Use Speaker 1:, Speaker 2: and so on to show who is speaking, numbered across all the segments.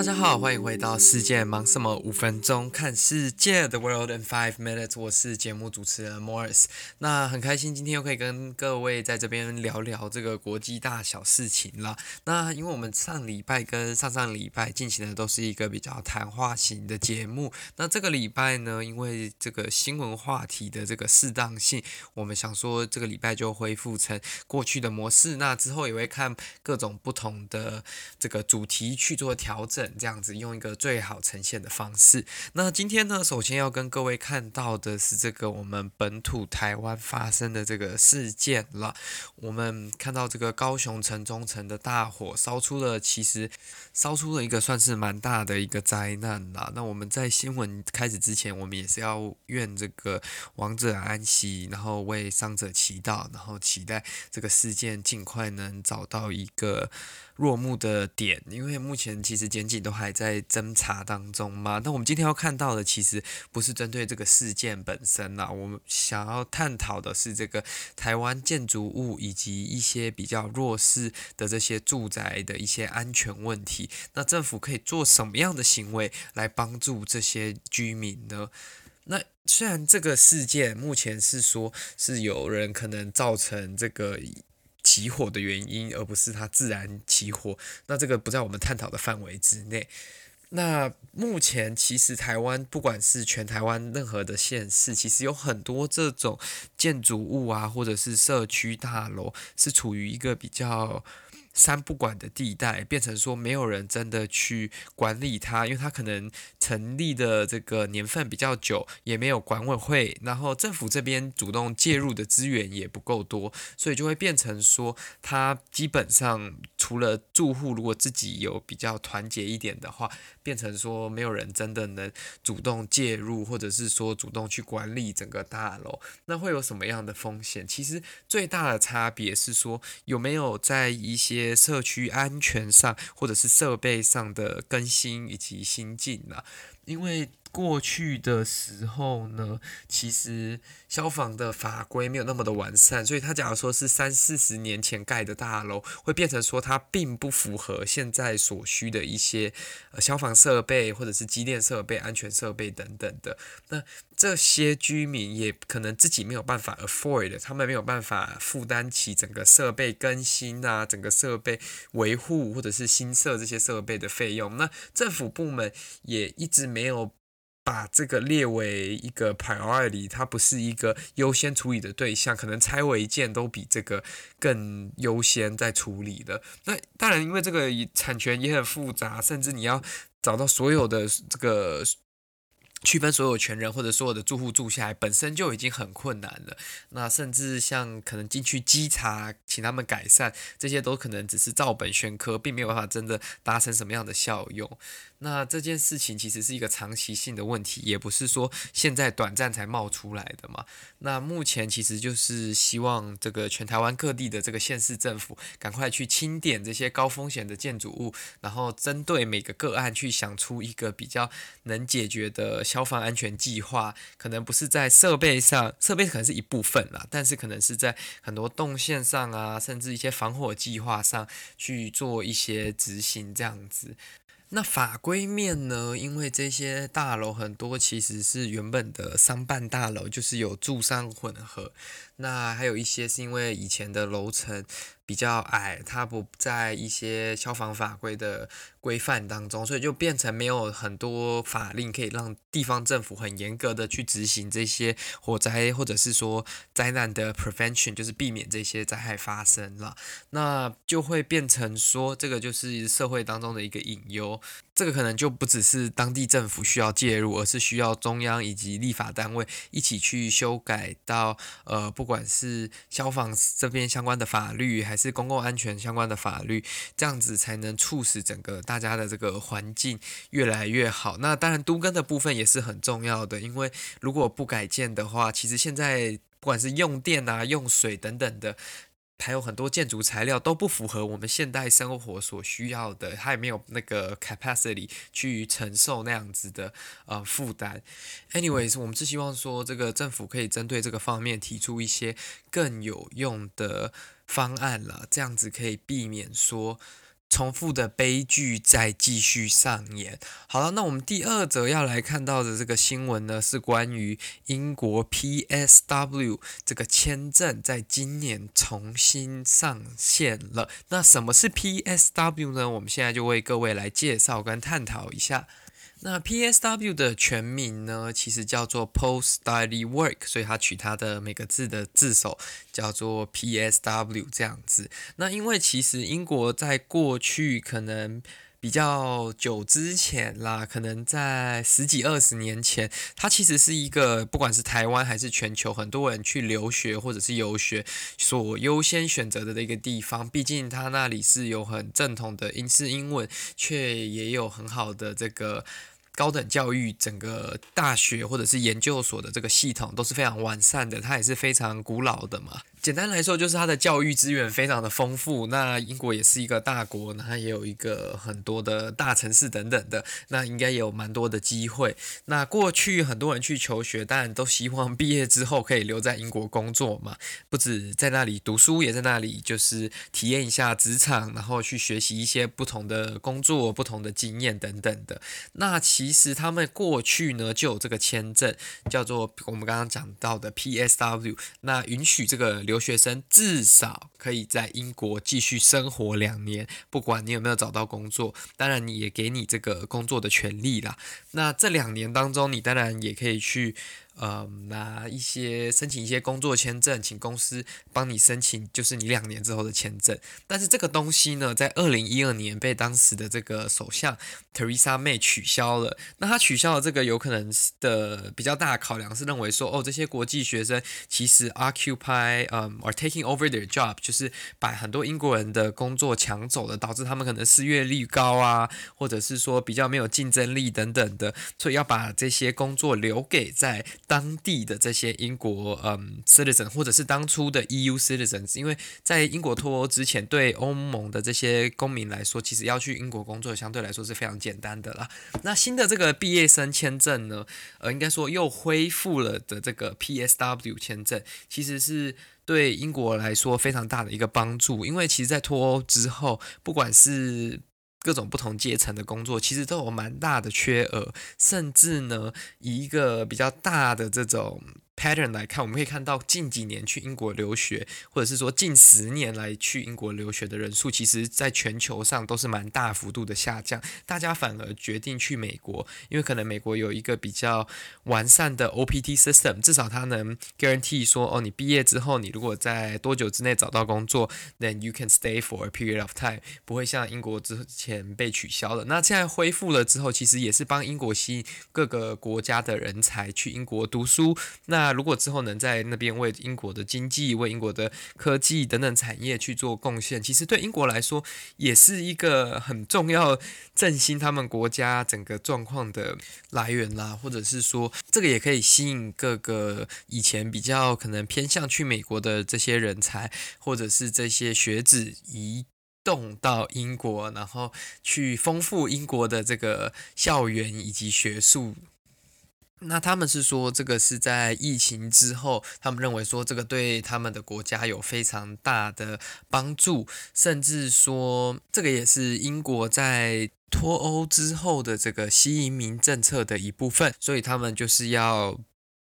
Speaker 1: 大家好，欢迎回到世界忙什么？五分钟看世界，The World in Five Minutes。我是节目主持人 Morris。那很开心今天又可以跟各位在这边聊聊这个国际大小事情啦。那因为我们上礼拜跟上上礼拜进行的都是一个比较谈话型的节目，那这个礼拜呢，因为这个新闻话题的这个适当性，我们想说这个礼拜就恢复成过去的模式。那之后也会看各种不同的这个主题去做调整。这样子用一个最好呈现的方式。那今天呢，首先要跟各位看到的是这个我们本土台湾发生的这个事件了。我们看到这个高雄城中城的大火烧出了，其实烧出了一个算是蛮大的一个灾难啦。那我们在新闻开始之前，我们也是要愿这个亡者安息，然后为伤者祈祷，然后期待这个事件尽快能找到一个落幕的点，因为目前其实检警都还在侦查当中吗。那我们今天要看到的，其实不是针对这个事件本身啦，我们想要探讨的是这个台湾建筑物以及一些比较弱势的这些住宅的一些安全问题。那政府可以做什么样的行为来帮助这些居民呢？那虽然这个事件目前是说是有人可能造成这个。起火的原因，而不是它自然起火，那这个不在我们探讨的范围之内。那目前其实台湾不管是全台湾任何的县市，其实有很多这种建筑物啊，或者是社区大楼，是处于一个比较。三不管的地带变成说没有人真的去管理它，因为它可能成立的这个年份比较久，也没有管委会，然后政府这边主动介入的资源也不够多，所以就会变成说，它基本上除了住户如果自己有比较团结一点的话，变成说没有人真的能主动介入，或者是说主动去管理整个大楼，那会有什么样的风险？其实最大的差别是说有没有在一些。社区安全上，或者是设备上的更新以及新进啊，因为。过去的时候呢，其实消防的法规没有那么的完善，所以他假如说是三四十年前盖的大楼，会变成说它并不符合现在所需的一些呃消防设备或者是机电设备、安全设备等等的。那这些居民也可能自己没有办法 afford，他们没有办法负担起整个设备更新啊、整个设备维护或者是新设这些设备的费用。那政府部门也一直没有。把这个列为一个 priority，它不是一个优先处理的对象，可能拆违建都比这个更优先在处理的。那当然，因为这个产权也很复杂，甚至你要找到所有的这个。区分所有权人或者所有的住户住下来本身就已经很困难了，那甚至像可能进去稽查，请他们改善，这些都可能只是照本宣科，并没有办法真的达成什么样的效用。那这件事情其实是一个长期性的问题，也不是说现在短暂才冒出来的嘛。那目前其实就是希望这个全台湾各地的这个县市政府赶快去清点这些高风险的建筑物，然后针对每个个案去想出一个比较能解决的。消防安全计划可能不是在设备上，设备可能是一部分啦，但是可能是在很多动线上啊，甚至一些防火计划上去做一些执行这样子。那法规面呢？因为这些大楼很多其实是原本的商办大楼，就是有住商混合。那还有一些是因为以前的楼层比较矮，它不在一些消防法规的规范当中，所以就变成没有很多法令可以让地方政府很严格的去执行这些火灾或者是说灾难的 prevention，就是避免这些灾害发生了。那就会变成说，这个就是社会当中的一个隐忧。这个可能就不只是当地政府需要介入，而是需要中央以及立法单位一起去修改到，呃，不不管是消防这边相关的法律，还是公共安全相关的法律，这样子才能促使整个大家的这个环境越来越好。那当然，都更的部分也是很重要的，因为如果不改建的话，其实现在不管是用电啊、用水等等的。还有很多建筑材料都不符合我们现代生活所需要的，它也没有那个 capacity 去承受那样子的呃负担。Anyways，我们是希望说这个政府可以针对这个方面提出一些更有用的方案了，这样子可以避免说重复的悲剧在继续上演。好了，那我们第二则要来看到的这个新闻呢，是关于英国 PSW 这个签证在今年重新上线了。那什么是 PSW 呢？我们现在就为各位来介绍跟探讨一下。那 PSW 的全名呢，其实叫做 Post Study Work，所以它取它的每个字的字首叫做 PSW 这样子。那因为其实英国在过去可能比较久之前啦，可能在十几二十年前，它其实是一个不管是台湾还是全球很多人去留学或者是游学所优先选择的的一个地方。毕竟它那里是有很正统的英式英文，却也有很好的这个。高等教育，整个大学或者是研究所的这个系统都是非常完善的，它也是非常古老的嘛。简单来说，就是它的教育资源非常的丰富。那英国也是一个大国，那它也有一个很多的大城市等等的，那应该有蛮多的机会。那过去很多人去求学，当然都希望毕业之后可以留在英国工作嘛，不止在那里读书，也在那里就是体验一下职场，然后去学习一些不同的工作、不同的经验等等的。那其其实他们过去呢就有这个签证，叫做我们刚刚讲到的 PSW，那允许这个。留学生至少可以在英国继续生活两年，不管你有没有找到工作，当然你也给你这个工作的权利啦。那这两年当中，你当然也可以去。呃，拿一些申请一些工作签证，请公司帮你申请，就是你两年之后的签证。但是这个东西呢，在二零一二年被当时的这个首相 Teresa May 取消了。那他取消了这个，有可能的比较大的考量是认为说，哦，这些国际学生其实 occupy 嗯、um, or taking over their job，就是把很多英国人的工作抢走了，导致他们可能失业率高啊，或者是说比较没有竞争力等等的，所以要把这些工作留给在。当地的这些英国嗯 citizen 或者是当初的 EU citizens，因为在英国脱欧之前，对欧盟的这些公民来说，其实要去英国工作相对来说是非常简单的啦。那新的这个毕业生签证呢，呃，应该说又恢复了的这个 PSW 签证，其实是对英国来说非常大的一个帮助，因为其实，在脱欧之后，不管是各种不同阶层的工作其实都有蛮大的缺额，甚至呢，以一个比较大的这种。Pattern 来看，我们可以看到近几年去英国留学，或者是说近十年来去英国留学的人数，其实在全球上都是蛮大幅度的下降。大家反而决定去美国，因为可能美国有一个比较完善的 OPT system，至少它能 guarantee 说，哦，你毕业之后，你如果在多久之内找到工作，then you can stay for a period of time，不会像英国之前被取消了。那现在恢复了之后，其实也是帮英国吸引各个国家的人才去英国读书。那如果之后能在那边为英国的经济、为英国的科技等等产业去做贡献，其实对英国来说也是一个很重要振兴他们国家整个状况的来源啦。或者是说，这个也可以吸引各个以前比较可能偏向去美国的这些人才，或者是这些学子移动到英国，然后去丰富英国的这个校园以及学术。那他们是说，这个是在疫情之后，他们认为说这个对他们的国家有非常大的帮助，甚至说这个也是英国在脱欧之后的这个吸移民政策的一部分，所以他们就是要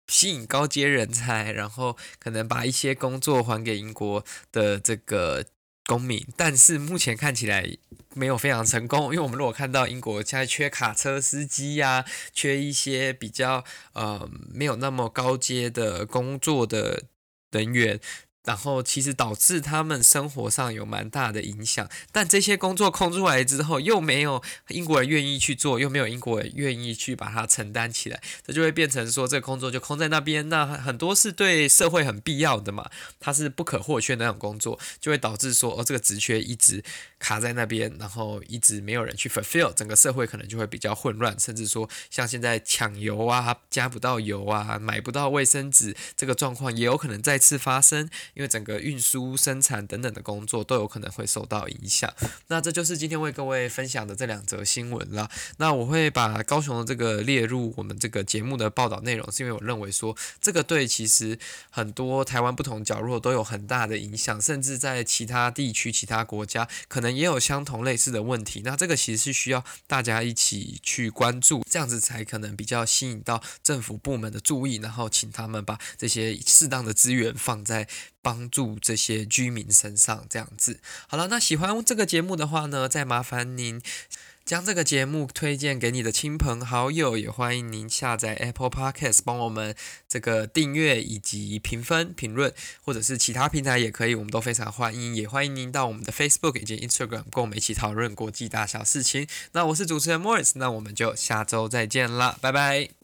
Speaker 1: 吸引高阶人才，然后可能把一些工作还给英国的这个。公民，但是目前看起来没有非常成功，因为我们如果看到英国现在缺卡车司机呀、缺一些比较呃没有那么高阶的工作的人员。然后其实导致他们生活上有蛮大的影响，但这些工作空出来之后，又没有英国人愿意去做，又没有英国人愿意去把它承担起来，这就会变成说这个工作就空在那边。那很多是对社会很必要的嘛，它是不可或缺的那种工作，就会导致说哦这个职缺一直卡在那边，然后一直没有人去 fulfill，整个社会可能就会比较混乱，甚至说像现在抢油啊，加不到油啊，买不到卫生纸，这个状况也有可能再次发生。因为整个运输、生产等等的工作都有可能会受到影响。那这就是今天为各位分享的这两则新闻了。那我会把高雄的这个列入我们这个节目的报道内容，是因为我认为说这个对其实很多台湾不同角落都有很大的影响，甚至在其他地区、其他国家可能也有相同类似的问题。那这个其实是需要大家一起去关注，这样子才可能比较吸引到政府部门的注意，然后请他们把这些适当的资源放在帮助这些居民身上。这样子，好了，那喜欢这个节目的话呢，再麻烦您。将这个节目推荐给你的亲朋好友，也欢迎您下载 Apple Podcast，帮我们这个订阅以及评分、评论，或者是其他平台也可以，我们都非常欢迎。也欢迎您到我们的 Facebook 以及 Instagram，跟我们一起讨论国际大小事情。那我是主持人 Morris，那我们就下周再见啦，拜拜。